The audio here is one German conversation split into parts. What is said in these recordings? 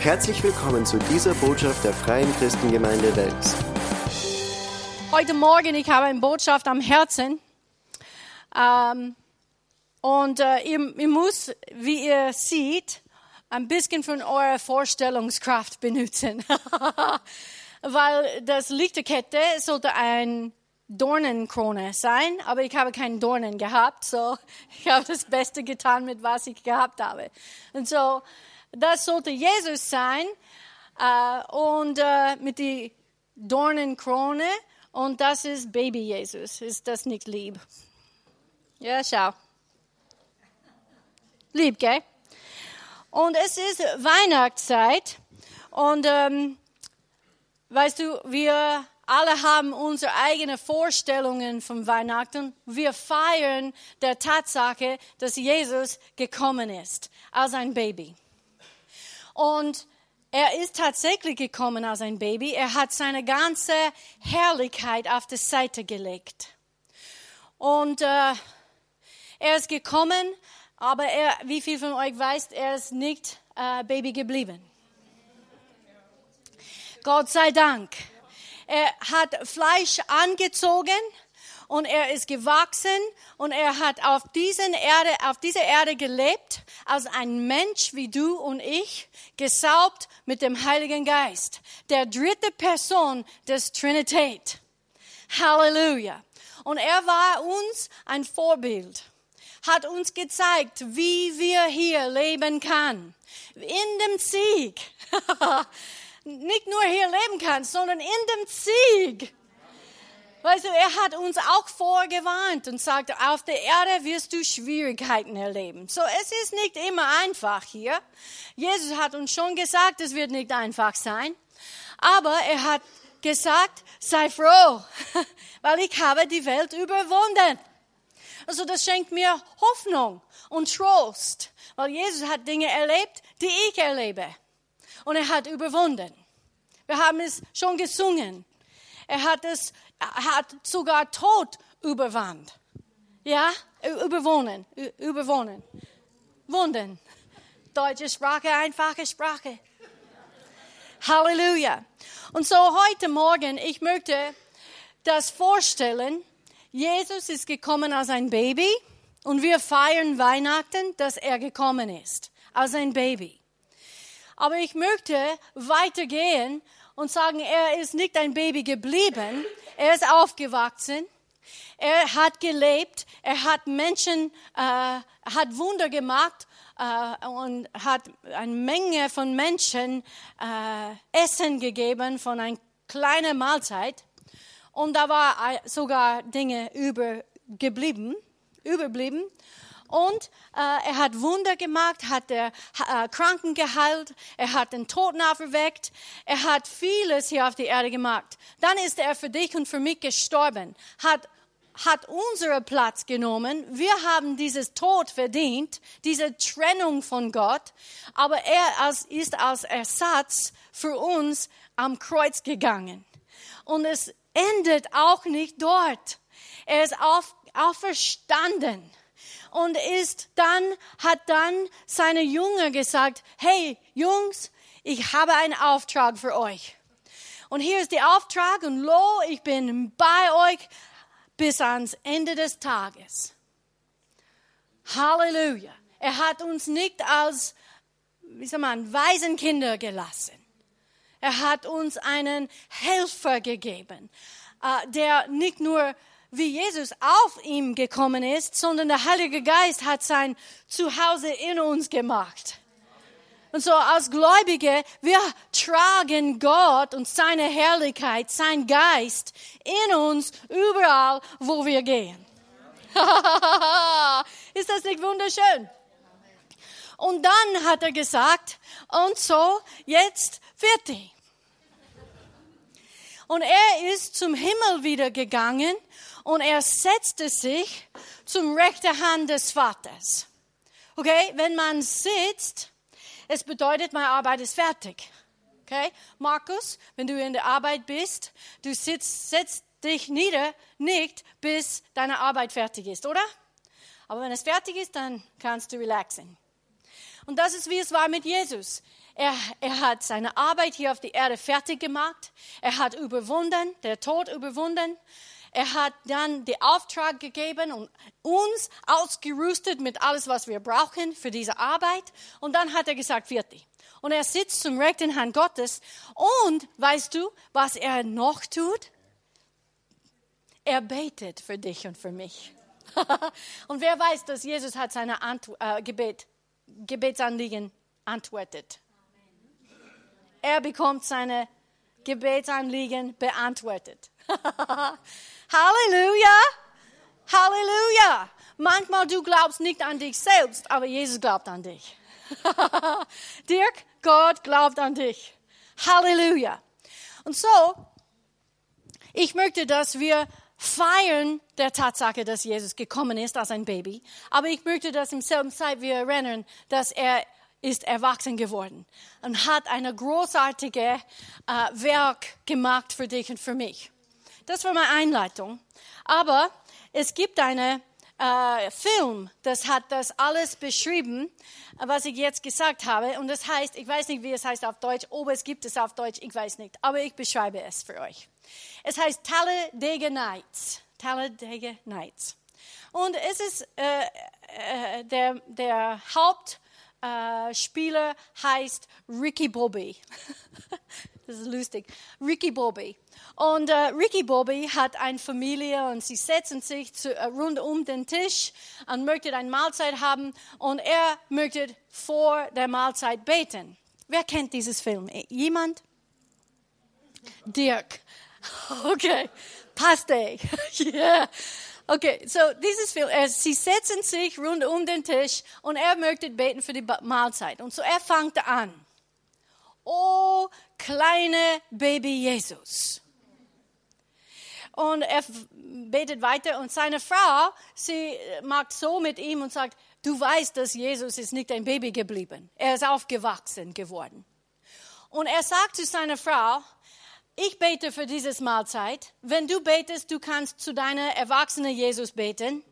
Herzlich willkommen zu dieser Botschaft der Freien Christengemeinde Wels. Heute Morgen, ich habe eine Botschaft am Herzen. Ähm, und äh, ihr, ihr muss, wie ihr seht, ein bisschen von eurer Vorstellungskraft benutzen. Weil das Lichterkette sollte ein Dornenkrone sein, aber ich habe keinen Dornen gehabt, so ich habe das Beste getan mit was ich gehabt habe. Und so, das sollte Jesus sein äh, und äh, mit die Dornenkrone und das ist Baby Jesus. Ist das nicht lieb? Ja, schau. Lieb, gell? Und es ist Weihnachtszeit und ähm, weißt du, wir alle haben unsere eigenen Vorstellungen von Weihnachten. Wir feiern der Tatsache, dass Jesus gekommen ist als ein Baby. Und er ist tatsächlich gekommen als ein Baby. Er hat seine ganze Herrlichkeit auf die Seite gelegt. Und äh, er ist gekommen, aber er, wie viel von euch weiß, er ist nicht äh, Baby geblieben. Gott sei Dank. Er hat Fleisch angezogen und er ist gewachsen und er hat auf, diesen Erde, auf dieser Erde gelebt als ein Mensch wie du und ich, gesaubt mit dem Heiligen Geist, der dritte Person des Trinität. Halleluja. Und er war uns ein Vorbild, hat uns gezeigt, wie wir hier leben kann. In dem Sieg. nicht nur hier leben kannst, sondern in dem Sieg. Weißt du, er hat uns auch vorgewarnt und sagt, auf der Erde wirst du Schwierigkeiten erleben. So, es ist nicht immer einfach hier. Jesus hat uns schon gesagt, es wird nicht einfach sein. Aber er hat gesagt, sei froh, weil ich habe die Welt überwunden. Also das schenkt mir Hoffnung und Trost, weil Jesus hat Dinge erlebt, die ich erlebe und er hat überwunden. Wir haben es schon gesungen. Er hat es, hat sogar Tod überwand. Ja, überwohnen, überwohnen. Wunden. Deutsche Sprache, einfache Sprache. Halleluja. Und so heute Morgen, ich möchte das vorstellen. Jesus ist gekommen als ein Baby und wir feiern Weihnachten, dass er gekommen ist, als ein Baby. Aber ich möchte weitergehen und sagen, er ist nicht ein Baby geblieben, er ist aufgewachsen, er hat gelebt, er hat Menschen, äh, hat Wunder gemacht äh, und hat eine Menge von Menschen äh, Essen gegeben von einer kleinen Mahlzeit. Und da war sogar Dinge übergeblieben, überblieben. Und äh, er hat Wunder gemacht, hat der äh, Kranken geheilt, er hat den Toten auferweckt, er hat vieles hier auf der Erde gemacht. Dann ist er für dich und für mich gestorben, hat hat unseren Platz genommen. Wir haben dieses Tod verdient, diese Trennung von Gott. Aber er ist als Ersatz für uns am Kreuz gegangen. Und es endet auch nicht dort. Er ist auf, auferstanden und ist dann, hat dann seine Jünger gesagt, hey Jungs, ich habe einen Auftrag für euch. Und hier ist der Auftrag und lo, ich bin bei euch bis ans Ende des Tages. Halleluja. Er hat uns nicht als, wie soll man, Waisenkinder gelassen. Er hat uns einen Helfer gegeben, äh, der nicht nur wie Jesus auf ihm gekommen ist, sondern der Heilige Geist hat sein Zuhause in uns gemacht. Und so als Gläubige, wir tragen Gott und seine Herrlichkeit, sein Geist in uns überall, wo wir gehen. ist das nicht wunderschön? Und dann hat er gesagt, und so, jetzt wird er. Und er ist zum Himmel wieder gegangen und er setzte sich zum rechten Hand des Vaters. Okay, wenn man sitzt, es bedeutet, meine Arbeit ist fertig. Okay, Markus, wenn du in der Arbeit bist, du sitzt, setzt dich nieder, nicht bis deine Arbeit fertig ist, oder? Aber wenn es fertig ist, dann kannst du relaxen. Und das ist, wie es war mit Jesus. Er, er hat seine Arbeit hier auf der Erde fertig gemacht. Er hat überwunden, der Tod überwunden. Er hat dann den Auftrag gegeben und uns ausgerüstet mit alles, was wir brauchen für diese Arbeit. Und dann hat er gesagt, fertig. Und er sitzt zum rechten Hand Gottes. Und weißt du, was er noch tut? Er betet für dich und für mich. und wer weiß, dass Jesus hat seine Antw äh, Gebet, Gebetsanliegen antwortet. Er bekommt seine Gebetsanliegen beantwortet. Halleluja! Halleluja! Manchmal du glaubst nicht an dich selbst, aber Jesus glaubt an dich. Dirk, Gott glaubt an dich. Halleluja. Und so, ich möchte, dass wir feiern der Tatsache, dass Jesus gekommen ist als ein Baby. Aber ich möchte, dass im selben Zeit wir erinnern, dass er ist erwachsen geworden und hat eine großartige äh, Werk gemacht für dich und für mich. Das war meine Einleitung. Aber es gibt einen äh, Film, das hat das alles beschrieben, was ich jetzt gesagt habe. Und das heißt, ich weiß nicht, wie es heißt auf Deutsch, ob es gibt es auf Deutsch, ich weiß nicht. Aber ich beschreibe es für euch. Es heißt Talladega Nights. Talladega Nights. Und es ist äh, äh, der, der Hauptspieler heißt Ricky Bobby. das ist lustig. Ricky Bobby. Und äh, Ricky Bobby hat eine Familie und sie setzen sich zu, äh, rund um den Tisch und möchten eine Mahlzeit haben und er möchte vor der Mahlzeit beten. Wer kennt dieses Film? Jemand? Dirk. Okay, passt yeah. Okay, so dieses Film, äh, sie setzen sich rund um den Tisch und er möchte beten für die Mahlzeit. Und so er fängt an. Oh, kleine Baby Jesus. Und er betet weiter und seine Frau, sie macht so mit ihm und sagt, du weißt, dass Jesus ist nicht ein Baby geblieben. Er ist aufgewachsen geworden. Und er sagt zu seiner Frau, ich bete für dieses Mahlzeit. Wenn du betest, du kannst zu deiner erwachsenen Jesus beten.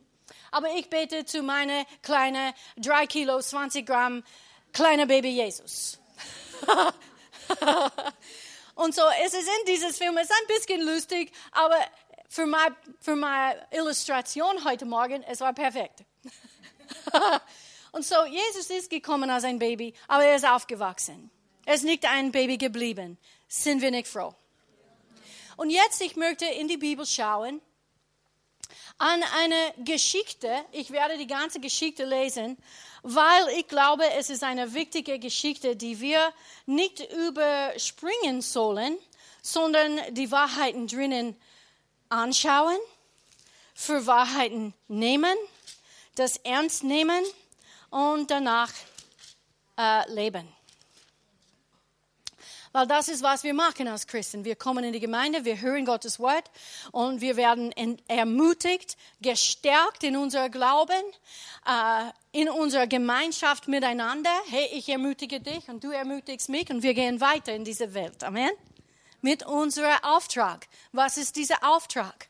Aber ich bete zu meiner kleinen 3 Kilo, 20 Gramm, kleiner Baby Jesus. Und so, es ist in dieses Film, es ist ein bisschen lustig, aber für, mein, für meine Illustration heute Morgen, es war perfekt. Und so, Jesus ist gekommen als ein Baby, aber er ist aufgewachsen. Er ist nicht ein Baby geblieben. Sind wir nicht froh? Und jetzt, ich möchte in die Bibel schauen, an eine Geschichte. Ich werde die ganze Geschichte lesen, weil ich glaube, es ist eine wichtige Geschichte, die wir nicht überspringen sollen, sondern die Wahrheiten drinnen anschauen, für Wahrheiten nehmen, das ernst nehmen und danach äh, leben. Weil das ist, was wir machen als Christen. Wir kommen in die Gemeinde, wir hören Gottes Wort und wir werden ermutigt, gestärkt in unser Glauben, äh, in unserer Gemeinschaft miteinander. Hey, ich ermutige dich und du ermutigst mich und wir gehen weiter in diese Welt. Amen. Mit unserem Auftrag. Was ist dieser Auftrag?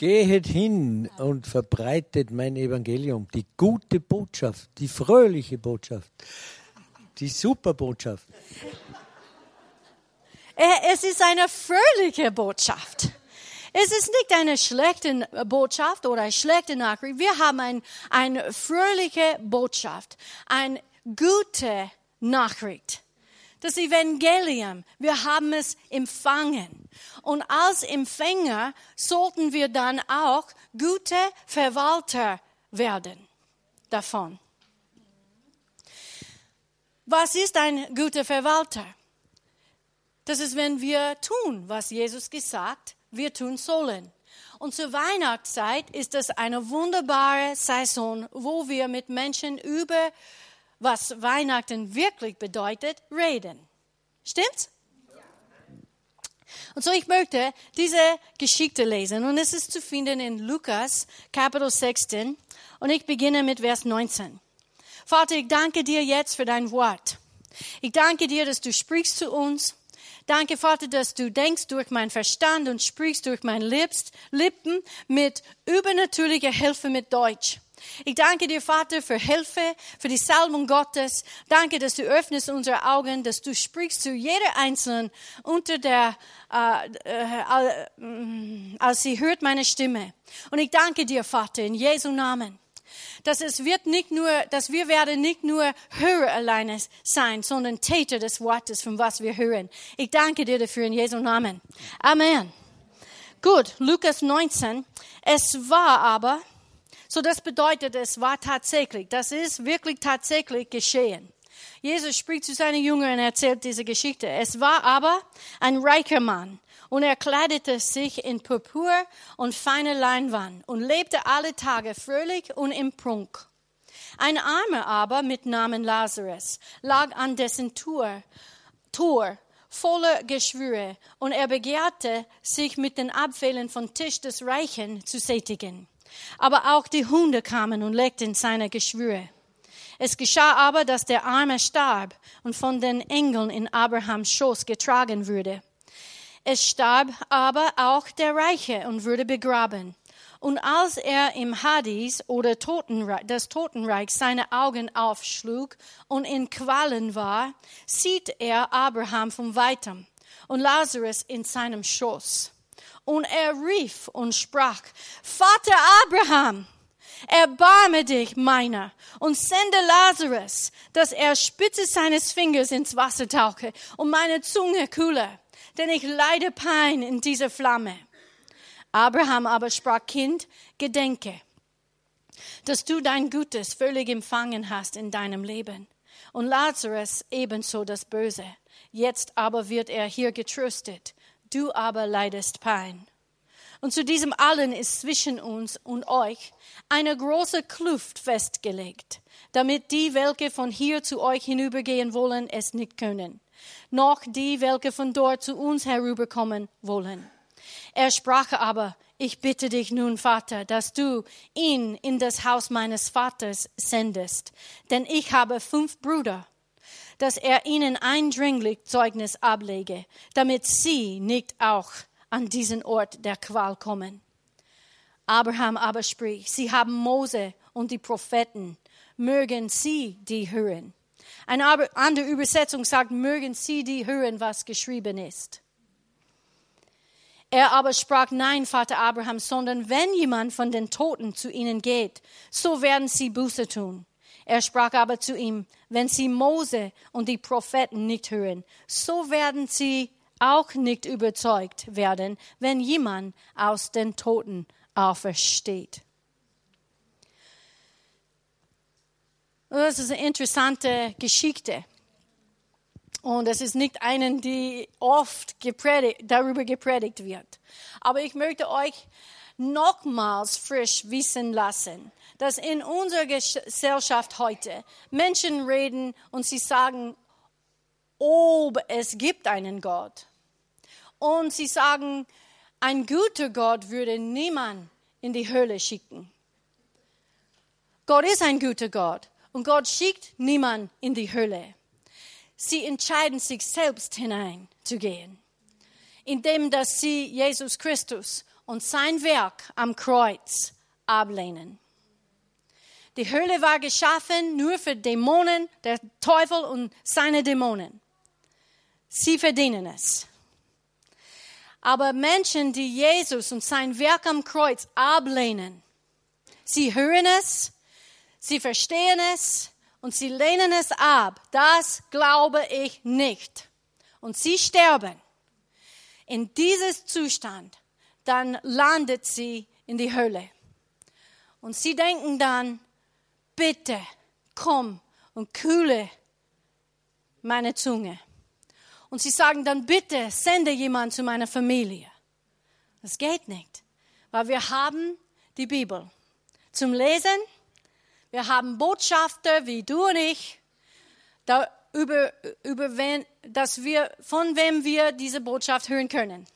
Gehet hin und verbreitet mein Evangelium, die gute Botschaft, die fröhliche Botschaft, die super Botschaft. Es ist eine fröhliche Botschaft. Es ist nicht eine schlechte Botschaft oder eine schlechte Nachricht. Wir haben ein, eine fröhliche Botschaft, eine gute Nachricht das Evangelium. Wir haben es empfangen. Und als Empfänger sollten wir dann auch gute Verwalter werden davon. Was ist ein guter Verwalter? Das ist, wenn wir tun, was Jesus gesagt, wir tun sollen. Und zur Weihnachtszeit ist das eine wunderbare Saison, wo wir mit Menschen über was Weihnachten wirklich bedeutet, reden. Stimmt's? Und so, ich möchte diese Geschichte lesen und es ist zu finden in Lukas, Kapitel 16 und ich beginne mit Vers 19. Vater, ich danke dir jetzt für dein Wort. Ich danke dir, dass du sprichst zu uns. Danke, Vater, dass du denkst durch mein Verstand und sprichst durch mein Lippen mit übernatürlicher Hilfe mit Deutsch. Ich danke dir, Vater, für Hilfe, für die Salbung Gottes. Danke, dass du öffnest unsere Augen, dass du sprichst zu jeder Einzelnen unter der, äh, äh, äh, als sie hört meine Stimme. Und ich danke dir, Vater, in Jesu Namen dass es wird nicht nur, dass wir werden nicht nur Hörer alleine sein, sondern Täter des Wortes, von was wir hören. Ich danke dir dafür in Jesu Namen. Amen. Gut, Lukas 19. Es war aber, so das bedeutet, es war tatsächlich, das ist wirklich tatsächlich geschehen. Jesus spricht zu seinen Jüngern und erzählt diese Geschichte. Es war aber ein reicher Mann und er kleidete sich in Purpur und feine Leinwand und lebte alle Tage fröhlich und im Prunk. Ein Armer aber mit Namen Lazarus lag an dessen Tor, Tor voller Geschwüre und er begehrte, sich mit den Abfällen vom Tisch des Reichen zu sättigen. Aber auch die Hunde kamen und legten seine Geschwüre. Es geschah aber, dass der Arme starb und von den Engeln in Abrahams Schoß getragen wurde. Es starb aber auch der Reiche und wurde begraben. Und als er im Hades oder Totenreich, das Totenreich seine Augen aufschlug und in Qualen war, sieht er Abraham von weitem und Lazarus in seinem Schoß. Und er rief und sprach, Vater Abraham, erbarme dich meiner und sende Lazarus, dass er Spitze seines Fingers ins Wasser tauche und meine Zunge kühle, denn ich leide Pein in dieser Flamme. Abraham aber sprach, Kind, gedenke, dass du dein Gutes völlig empfangen hast in deinem Leben und Lazarus ebenso das Böse. Jetzt aber wird er hier getröstet, du aber leidest Pein. Und zu diesem allen ist zwischen uns und euch eine große Kluft festgelegt, damit die, welche von hier zu euch hinübergehen wollen, es nicht können, noch die, welche von dort zu uns herüberkommen wollen. Er sprach aber, ich bitte dich nun, Vater, dass du ihn in das Haus meines Vaters sendest, denn ich habe fünf Brüder, dass er ihnen eindringlich Zeugnis ablege, damit sie nicht auch an diesen Ort der Qual kommen. Abraham aber spricht, sie haben Mose und die Propheten, mögen sie die hören. Eine andere Übersetzung sagt, mögen sie die hören, was geschrieben ist. Er aber sprach, nein, Vater Abraham, sondern wenn jemand von den Toten zu ihnen geht, so werden sie Buße tun. Er sprach aber zu ihm, wenn sie Mose und die Propheten nicht hören, so werden sie auch nicht überzeugt werden, wenn jemand aus den Toten aufersteht. Das ist eine interessante Geschichte. Und es ist nicht eine, die oft gepredigt, darüber gepredigt wird. Aber ich möchte euch nochmals frisch wissen lassen, dass in unserer Gesellschaft heute Menschen reden und sie sagen, ob es gibt einen Gott und sie sagen, ein guter Gott würde niemand in die Hölle schicken. Gott ist ein guter Gott und Gott schickt niemand in die Hölle. Sie entscheiden sich selbst hineinzugehen, indem dass sie Jesus Christus und sein Werk am Kreuz ablehnen. Die Hölle war geschaffen nur für Dämonen, der Teufel und seine Dämonen. Sie verdienen es. Aber Menschen, die Jesus und sein Werk am Kreuz ablehnen, sie hören es, sie verstehen es und sie lehnen es ab. Das glaube ich nicht. Und sie sterben. In dieses Zustand, dann landet sie in die Hölle. Und sie denken dann, bitte komm und kühle meine Zunge. Und sie sagen dann, bitte sende jemand zu meiner Familie. Das geht nicht, weil wir haben die Bibel zum Lesen. Wir haben Botschafter wie du und ich, da über, wen, dass wir, von wem wir diese Botschaft hören können.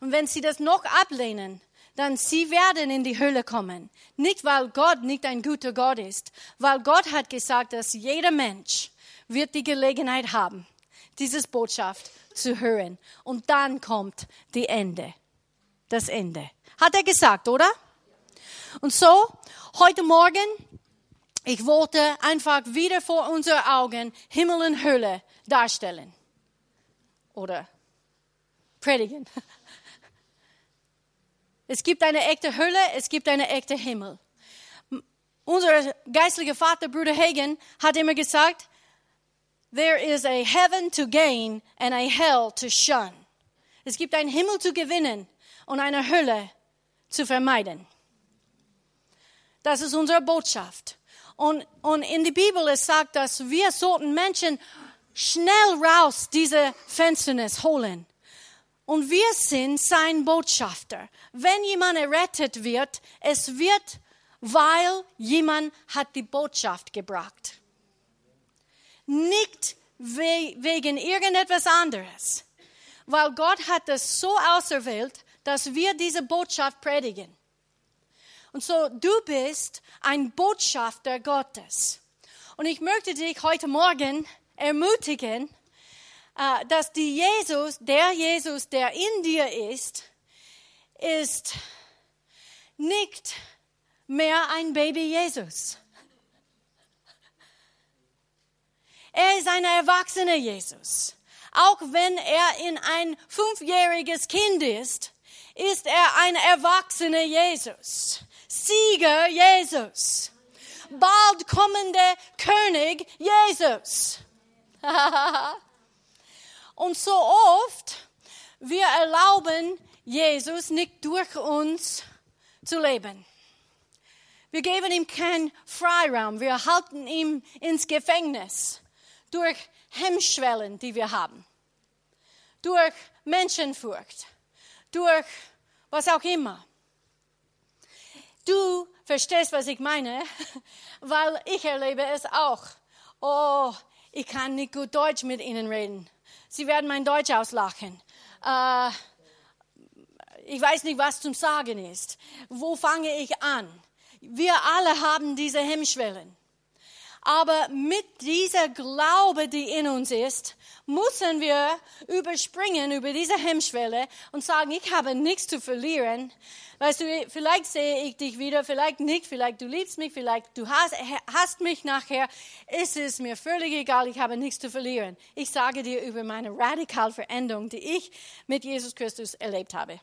Und wenn sie das noch ablehnen, dann sie werden in die Hölle kommen. Nicht, weil Gott nicht ein guter Gott ist, weil Gott hat gesagt, dass jeder Mensch wird die Gelegenheit haben, dieses Botschaft zu hören. Und dann kommt die Ende. Das Ende. Hat er gesagt, oder? Und so, heute Morgen, ich wollte einfach wieder vor unseren Augen Himmel und Hölle darstellen. Oder predigen. Es gibt eine echte Hölle, es gibt eine echte Himmel. Unser geistlicher Vater, Bruder Hagen, hat immer gesagt, there is a heaven to gain and a hell to shun. Es gibt einen Himmel zu gewinnen und eine Hölle zu vermeiden. Das ist unsere Botschaft. Und, und in der Bibel es sagt, dass wir sollten Menschen schnell raus diese Finsternis holen. Und wir sind sein Botschafter. Wenn jemand errettet wird, es wird, weil jemand hat die Botschaft gebracht. Nicht wegen irgendetwas anderes. Weil Gott hat es so auserwählt, dass wir diese Botschaft predigen. Und so, du bist ein Botschafter Gottes. Und ich möchte dich heute Morgen ermutigen, äh, dass die Jesus, der Jesus, der in dir ist, ist nicht mehr ein Baby Jesus. Er ist ein erwachsener Jesus. Auch wenn er in ein fünfjähriges Kind ist, ist er ein erwachsener Jesus. Sieger Jesus. Bald kommende König Jesus. Und so oft wir erlauben Jesus nicht durch uns zu leben. Wir geben ihm keinen Freiraum. Wir halten ihn ins Gefängnis durch Hemmschwellen, die wir haben, durch Menschenfurcht, durch was auch immer. Du verstehst, was ich meine, weil ich erlebe es auch. Oh, ich kann nicht gut Deutsch mit ihnen reden. Sie werden mein Deutsch auslachen. Äh, ich weiß nicht, was zum Sagen ist. Wo fange ich an? Wir alle haben diese Hemmschwellen. Aber mit dieser Glaube, die in uns ist, müssen wir überspringen über diese Hemmschwelle und sagen, ich habe nichts zu verlieren. Weißt du, vielleicht sehe ich dich wieder, vielleicht nicht, vielleicht du liebst mich, vielleicht du hast, hast mich nachher. Es ist mir völlig egal, ich habe nichts zu verlieren. Ich sage dir über meine radikale Veränderung, die ich mit Jesus Christus erlebt habe.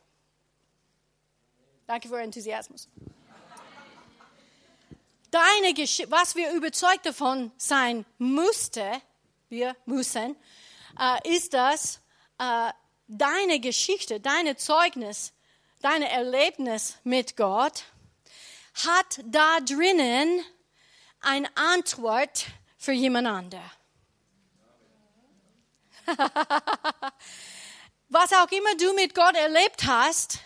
Danke für Enthusiasmus deine Geschichte, was wir überzeugt davon sein musste, wir müssen, äh, ist, dass äh, deine Geschichte, deine Zeugnis, deine Erlebnis mit Gott hat da drinnen eine Antwort für jemand anderen. Was auch immer du mit Gott erlebt hast,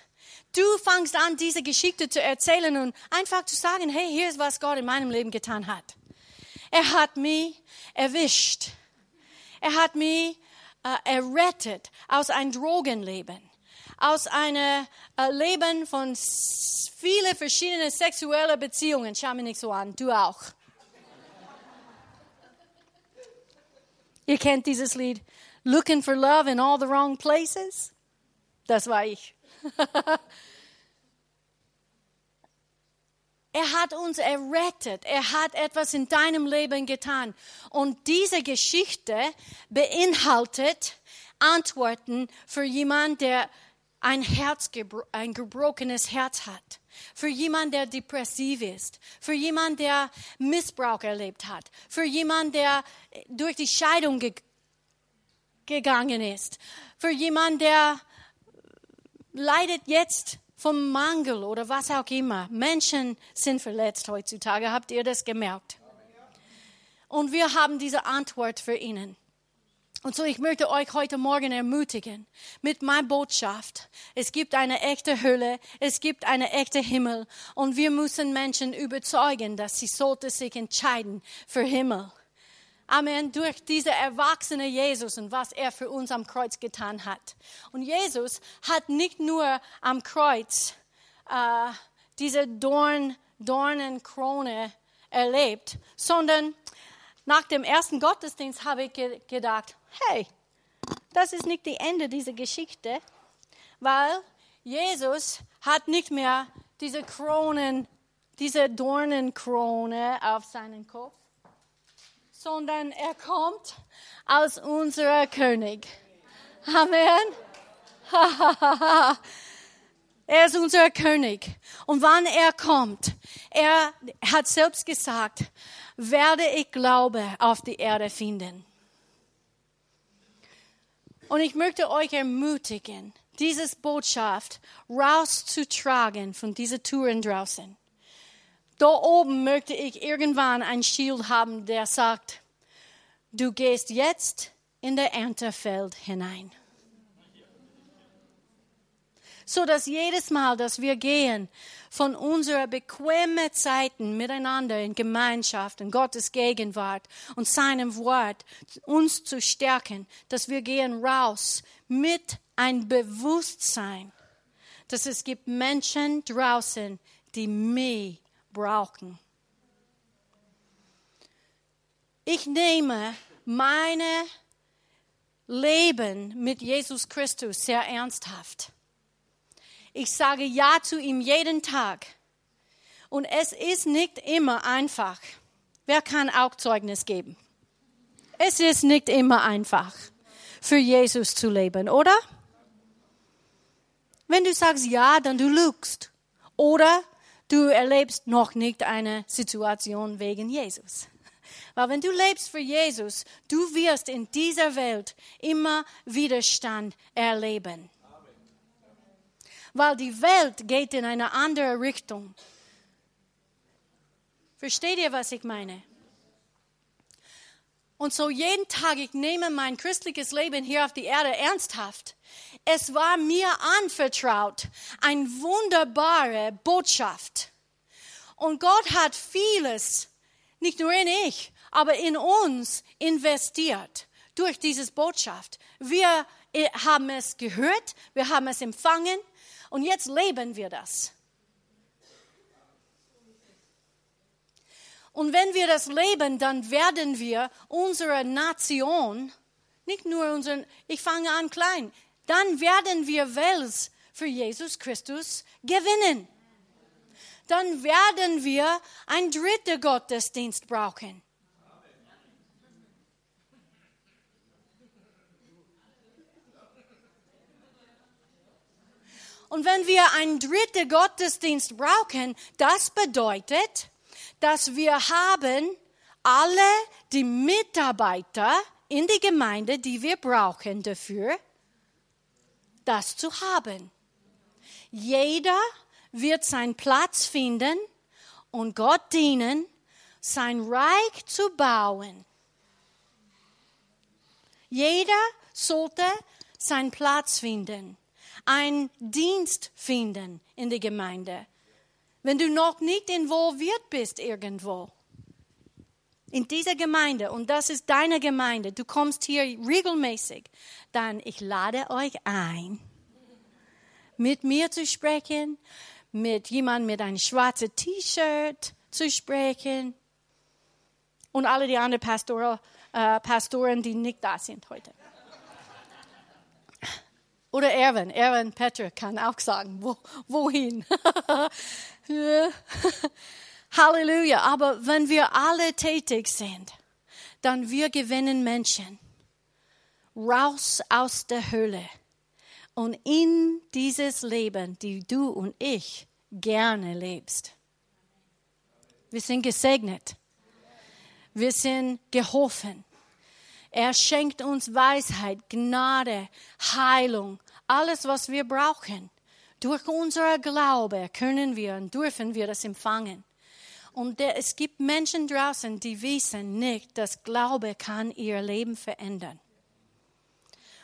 Du fangst an, diese Geschichte zu erzählen und einfach zu sagen, hey, hier ist, was Gott in meinem Leben getan hat. Er hat mich erwischt. Er hat mich äh, errettet aus einem Drogenleben, aus einem äh, Leben von vielen verschiedenen sexuellen Beziehungen. Schau mich nicht so an, du auch. Ihr kennt dieses Lied, Looking for Love in All the Wrong Places. Das war ich. er hat uns errettet. Er hat etwas in deinem Leben getan. Und diese Geschichte beinhaltet Antworten für jemanden, der ein Herz, ein gebrochenes Herz hat. Für jemanden, der depressiv ist. Für jemanden, der Missbrauch erlebt hat. Für jemanden, der durch die Scheidung ge gegangen ist. Für jemanden, der leidet jetzt vom Mangel oder was auch immer. Menschen sind verletzt heutzutage. Habt ihr das gemerkt? Und wir haben diese Antwort für ihnen. Und so, ich möchte euch heute Morgen ermutigen mit meiner Botschaft. Es gibt eine echte Hölle, es gibt eine echte Himmel und wir müssen Menschen überzeugen, dass sie sollte sich entscheiden für Himmel. Amen, durch diese erwachsene Jesus und was er für uns am Kreuz getan hat. Und Jesus hat nicht nur am Kreuz äh, diese Dorn, Dornenkrone erlebt, sondern nach dem ersten Gottesdienst habe ich ge gedacht, hey, das ist nicht das Ende dieser Geschichte, weil Jesus hat nicht mehr diese Kronen diese Dornenkrone auf seinen Kopf, sondern er kommt als unser König. Amen. er ist unser König. Und wann er kommt, er hat selbst gesagt, werde ich Glaube auf die Erde finden. Und ich möchte euch ermutigen, dieses Botschaft rauszutragen von diesen Touren draußen. Da oben möchte ich irgendwann ein Schild haben, der sagt, du gehst jetzt in der Erntefeld hinein. So dass jedes Mal, dass wir gehen von unserer bequemen Zeiten miteinander in Gemeinschaft, in Gottes Gegenwart und seinem Wort uns zu stärken, dass wir gehen raus mit ein Bewusstsein, dass es gibt Menschen draußen, die mich brauchen. Ich nehme meine Leben mit Jesus Christus sehr ernsthaft. Ich sage Ja zu ihm jeden Tag. Und es ist nicht immer einfach. Wer kann auch Zeugnis geben? Es ist nicht immer einfach, für Jesus zu leben, oder? Wenn du sagst Ja, dann du lügst. Oder du erlebst noch nicht eine Situation wegen Jesus. Weil wenn du lebst für Jesus, du wirst in dieser Welt immer Widerstand erleben. Weil die Welt geht in eine andere Richtung. Versteht ihr, was ich meine? Und so jeden Tag, ich nehme mein christliches Leben hier auf die Erde ernsthaft. Es war mir anvertraut, eine wunderbare Botschaft. Und Gott hat vieles, nicht nur in ich, aber in uns investiert durch diese Botschaft. Wir äh, haben es gehört, wir haben es empfangen und jetzt leben wir das. Und wenn wir das leben, dann werden wir unsere Nation, nicht nur unseren, ich fange an klein, dann werden wir Wels für Jesus Christus gewinnen. Dann werden wir ein dritter Gottesdienst brauchen. Und wenn wir einen dritten Gottesdienst brauchen, das bedeutet, dass wir haben alle die Mitarbeiter in die Gemeinde, die wir brauchen dafür, das zu haben. Jeder wird seinen Platz finden und Gott dienen, sein Reich zu bauen. Jeder sollte seinen Platz finden, einen Dienst finden in der Gemeinde wenn du noch nicht involviert bist irgendwo, in dieser Gemeinde, und das ist deine Gemeinde, du kommst hier regelmäßig, dann ich lade euch ein, mit mir zu sprechen, mit jemandem mit einem schwarzen T-Shirt zu sprechen und alle die anderen Pastoren, äh, Pastoren, die nicht da sind heute. Oder Erwin, Erwin Petra kann auch sagen, wo, wohin. Halleluja. Aber wenn wir alle tätig sind, dann wir gewinnen Menschen raus aus der Hölle und in dieses Leben, die du und ich gerne lebst. Wir sind gesegnet. Wir sind geholfen. Er schenkt uns Weisheit, Gnade, Heilung, alles, was wir brauchen. Durch unser Glaube können wir und dürfen wir das empfangen. Und es gibt Menschen draußen, die wissen nicht, dass Glaube kann ihr Leben verändern.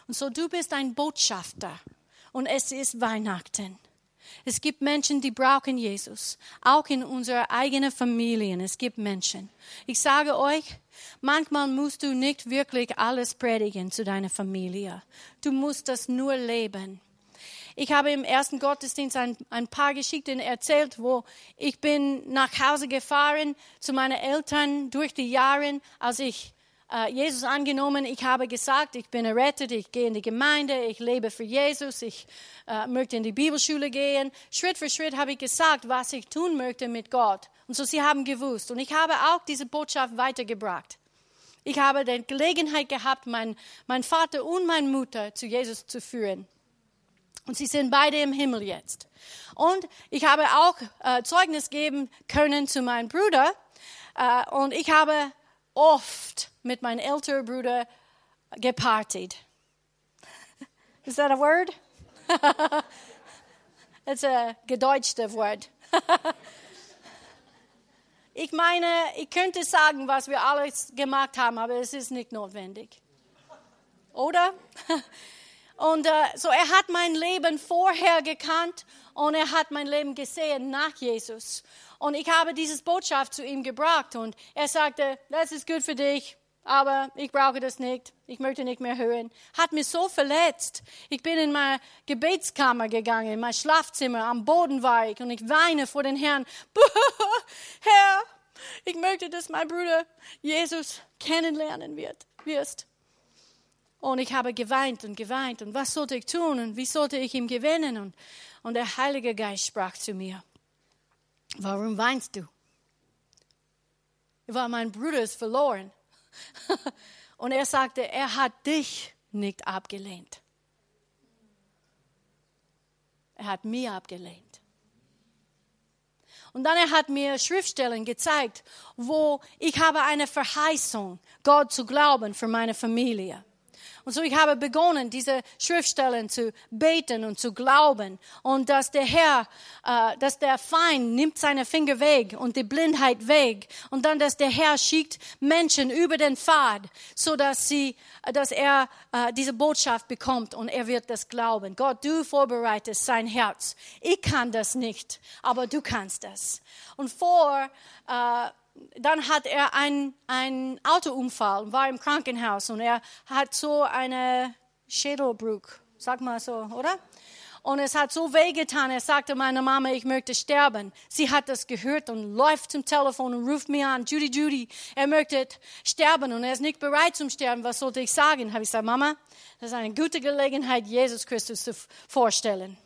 Und so du bist ein Botschafter und es ist Weihnachten. Es gibt Menschen, die brauchen Jesus. Auch in unserer eigenen Familien. Es gibt Menschen. Ich sage euch, manchmal musst du nicht wirklich alles predigen zu deiner Familie. Du musst das nur leben. Ich habe im ersten Gottesdienst ein, ein paar Geschichten erzählt, wo ich bin nach Hause gefahren zu meinen Eltern durch die Jahre, als ich äh, Jesus angenommen. Ich habe gesagt, ich bin errettet, ich gehe in die Gemeinde, ich lebe für Jesus, ich äh, möchte in die Bibelschule gehen. Schritt für Schritt habe ich gesagt, was ich tun möchte mit Gott. Und so sie haben gewusst. Und ich habe auch diese Botschaft weitergebracht. Ich habe die Gelegenheit gehabt, mein, mein Vater und meine Mutter zu Jesus zu führen. Und sie sind beide im Himmel jetzt. Und ich habe auch äh, Zeugnis geben können zu meinem Bruder. Äh, und ich habe oft mit meinem älteren Bruder gepartied. Is that a word? It's a gedeutschte Wort. ich meine, ich könnte sagen, was wir alles gemacht haben, aber es ist nicht notwendig. Oder? Und äh, so, er hat mein Leben vorher gekannt und er hat mein Leben gesehen nach Jesus. Und ich habe diese Botschaft zu ihm gebracht und er sagte, das ist gut für dich, aber ich brauche das nicht. Ich möchte nicht mehr hören. Hat mich so verletzt. Ich bin in meine Gebetskammer gegangen, in mein Schlafzimmer. Am Boden war ich und ich weine vor den Herrn. Herr, ich möchte, dass mein Bruder Jesus kennenlernen wird, wirst. Und ich habe geweint und geweint. Und was sollte ich tun? Und wie sollte ich ihn gewinnen? Und, und der Heilige Geist sprach zu mir. Warum weinst du? Weil mein Bruder ist verloren. und er sagte, er hat dich nicht abgelehnt. Er hat mich abgelehnt. Und dann er hat mir Schriftstellen gezeigt, wo ich habe eine Verheißung, Gott zu glauben für meine Familie. Und so ich habe begonnen, diese Schriftstellen zu beten und zu glauben und dass der Herr, äh, dass der Feind nimmt seine Finger weg und die Blindheit weg und dann, dass der Herr schickt Menschen über den Pfad, so dass sie, dass er äh, diese Botschaft bekommt und er wird das glauben. Gott, du vorbereitest sein Herz. Ich kann das nicht, aber du kannst das. Und vor äh, dann hat er einen, Autounfall und war im Krankenhaus und er hat so eine Schädelbruch, sag mal so, oder? Und es hat so wehgetan. Er sagte meiner Mama, ich möchte sterben. Sie hat das gehört und läuft zum Telefon und ruft mich an. Judy, Judy, er möchte sterben und er ist nicht bereit zum Sterben. Was sollte ich sagen? Habe ich gesagt, Mama, das ist eine gute Gelegenheit, Jesus Christus zu vorstellen.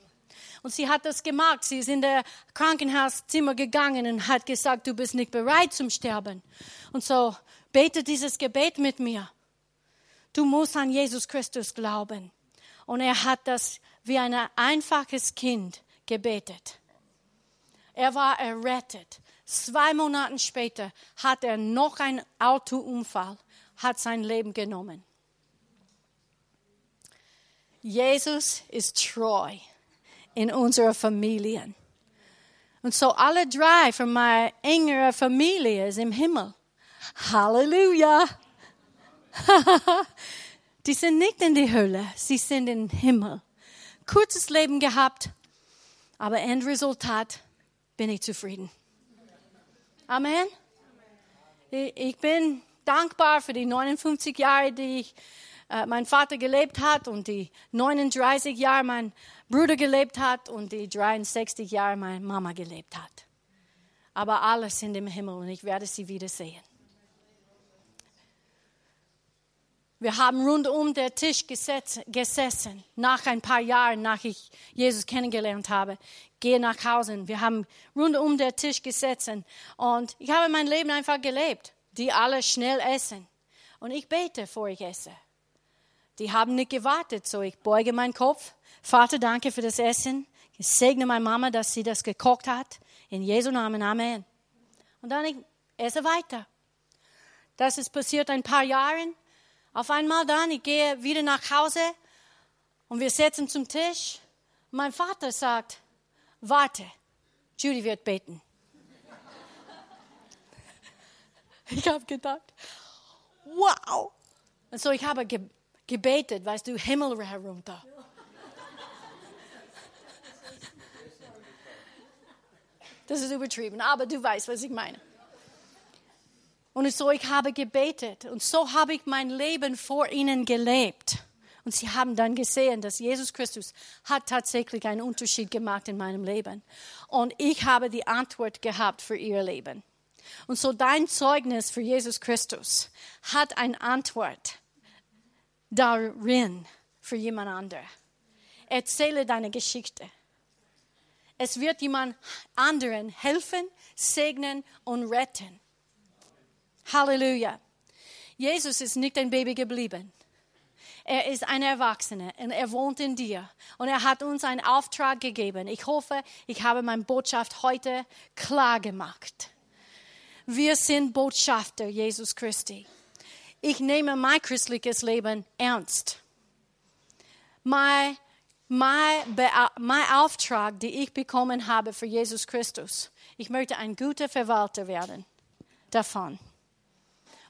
Und sie hat das gemacht. Sie ist in der Krankenhauszimmer gegangen und hat gesagt, du bist nicht bereit zum Sterben. Und so bete dieses Gebet mit mir. Du musst an Jesus Christus glauben. Und er hat das wie ein einfaches Kind gebetet. Er war errettet. Zwei Monate später hat er noch einen Autounfall, hat sein Leben genommen. Jesus ist treu in unserer Familien. Und so alle drei von meiner engeren Familie sind im Himmel. Halleluja! die sind nicht in die Hölle, sie sind im Himmel. Kurzes Leben gehabt, aber Endresultat bin ich zufrieden. Amen. Ich bin dankbar für die 59 Jahre, die ich, äh, mein Vater gelebt hat und die 39 Jahre mein Bruder gelebt hat und die 63 Jahre meine Mama gelebt hat. Aber alle sind im Himmel und ich werde sie wiedersehen. Wir haben rund um den Tisch gesessen, nach ein paar Jahren, nach ich Jesus kennengelernt habe. Gehe nach Hause. Wir haben rund um den Tisch gesessen und ich habe mein Leben einfach gelebt. Die alle schnell essen. Und ich bete, bevor ich esse. Die haben nicht gewartet, so ich beuge meinen Kopf Vater, danke für das Essen. Ich segne meine Mama, dass sie das gekocht hat. In Jesu Namen, Amen. Und dann ich esse weiter. Das ist passiert ein paar Jahren. Auf einmal dann, ich gehe wieder nach Hause und wir sitzen zum Tisch. Mein Vater sagt, warte, Judy wird beten. Ich habe gedacht, wow. Und so ich habe gebetet, weißt du, Himmel herunter. Das ist übertrieben, aber du weißt, was ich meine. Und so, ich habe gebetet und so habe ich mein Leben vor ihnen gelebt. Und sie haben dann gesehen, dass Jesus Christus hat tatsächlich einen Unterschied gemacht in meinem Leben. Und ich habe die Antwort gehabt für ihr Leben. Und so dein Zeugnis für Jesus Christus hat eine Antwort darin für jemand anderen. Erzähle deine Geschichte. Es wird jemand anderen helfen, segnen und retten. Halleluja. Jesus ist nicht ein Baby geblieben. Er ist ein Erwachsener und er wohnt in dir. Und er hat uns einen Auftrag gegeben. Ich hoffe, ich habe meine Botschaft heute klar gemacht. Wir sind Botschafter Jesus Christi. Ich nehme mein christliches Leben ernst. Mein, mein, Auftrag, den ich bekommen habe für Jesus Christus. Ich möchte ein guter Verwalter werden davon.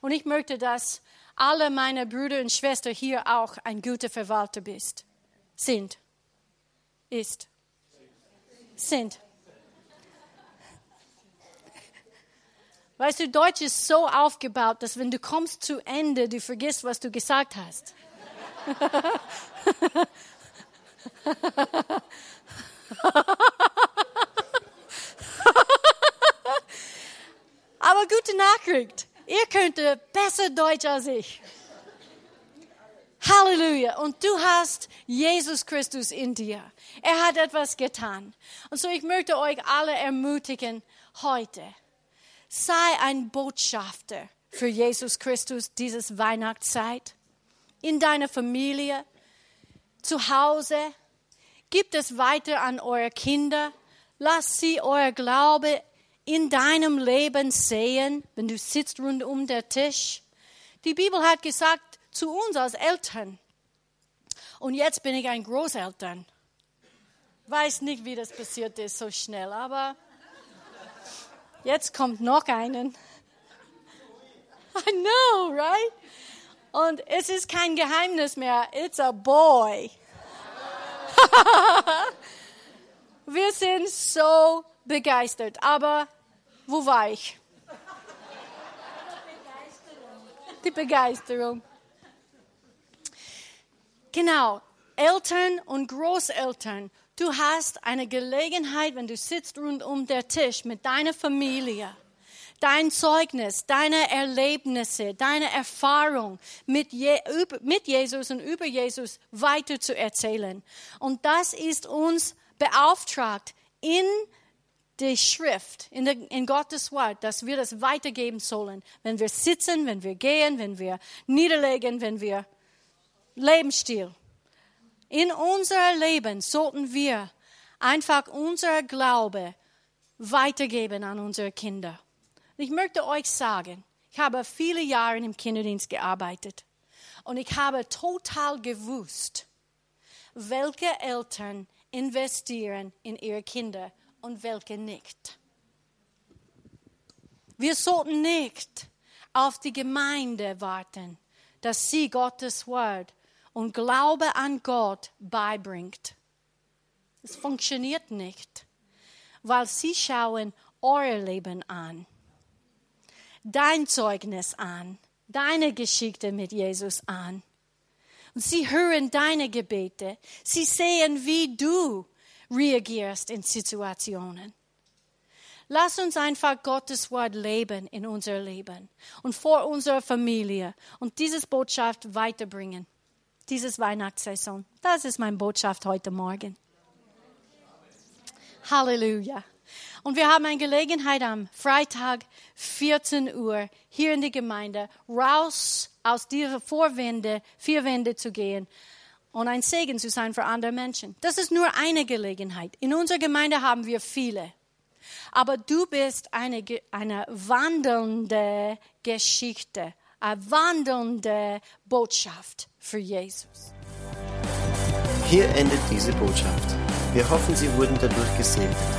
Und ich möchte, dass alle meine Brüder und Schwestern hier auch ein guter Verwalter bist, sind, ist, sind. Weißt du, Deutsch ist so aufgebaut, dass wenn du kommst zu Ende, du vergisst, was du gesagt hast. Aber gute Nachricht. Ihr könnt besser Deutsch als ich. Halleluja. Und du hast Jesus Christus in dir. Er hat etwas getan. Und so ich möchte euch alle ermutigen heute. Sei ein Botschafter für Jesus Christus dieses Weihnachtszeit. In deiner Familie, zu Hause. Gib es weiter an eure Kinder. Lass sie euer Glaube in deinem Leben sehen, wenn du sitzt rund um der Tisch. Die Bibel hat gesagt zu uns als Eltern, und jetzt bin ich ein Großeltern. Weiß nicht, wie das passiert ist so schnell, aber jetzt kommt noch einen. I know, right? Und es ist kein Geheimnis mehr. It's a boy. Wir sind so begeistert, aber wo war ich? Die Begeisterung. Genau, Eltern und Großeltern, du hast eine Gelegenheit, wenn du sitzt rund um der Tisch mit deiner Familie, dein Zeugnis, deine Erlebnisse, deine Erfahrung mit, Je mit Jesus und über Jesus weiter zu erzählen. Und das ist uns beauftragt in die Schrift, in, der, in, Gottes Wort, dass wir das weitergeben sollen. Wenn wir sitzen, wenn wir gehen, wenn wir niederlegen, wenn wir Lebensstil. In unser Leben sollten wir einfach unser Glaube weitergeben an unsere Kinder. Ich möchte euch sagen, ich habe viele Jahre im Kinderdienst gearbeitet und ich habe total gewusst, welche Eltern investieren in ihre Kinder und welche nicht. Wir sollten nicht auf die Gemeinde warten, dass sie Gottes Wort und Glaube an Gott beibringt. Es funktioniert nicht, weil sie schauen euer Leben an, dein Zeugnis an, deine Geschichte mit Jesus an. Und sie hören deine Gebete. Sie sehen, wie du reagierst in Situationen. Lass uns einfach Gottes Wort leben in unser Leben und vor unserer Familie und dieses Botschaft weiterbringen. Dieses Weihnachtssaison. Das ist meine Botschaft heute Morgen. Halleluja. Und wir haben eine Gelegenheit am Freitag 14 Uhr hier in die Gemeinde raus aus dieser Vorwände, vier Wände zu gehen und ein Segen zu sein für andere Menschen. Das ist nur eine Gelegenheit. In unserer Gemeinde haben wir viele. Aber du bist eine, eine wandelnde Geschichte, eine wandelnde Botschaft für Jesus. Hier endet diese Botschaft. Wir hoffen, Sie wurden dadurch gesegnet.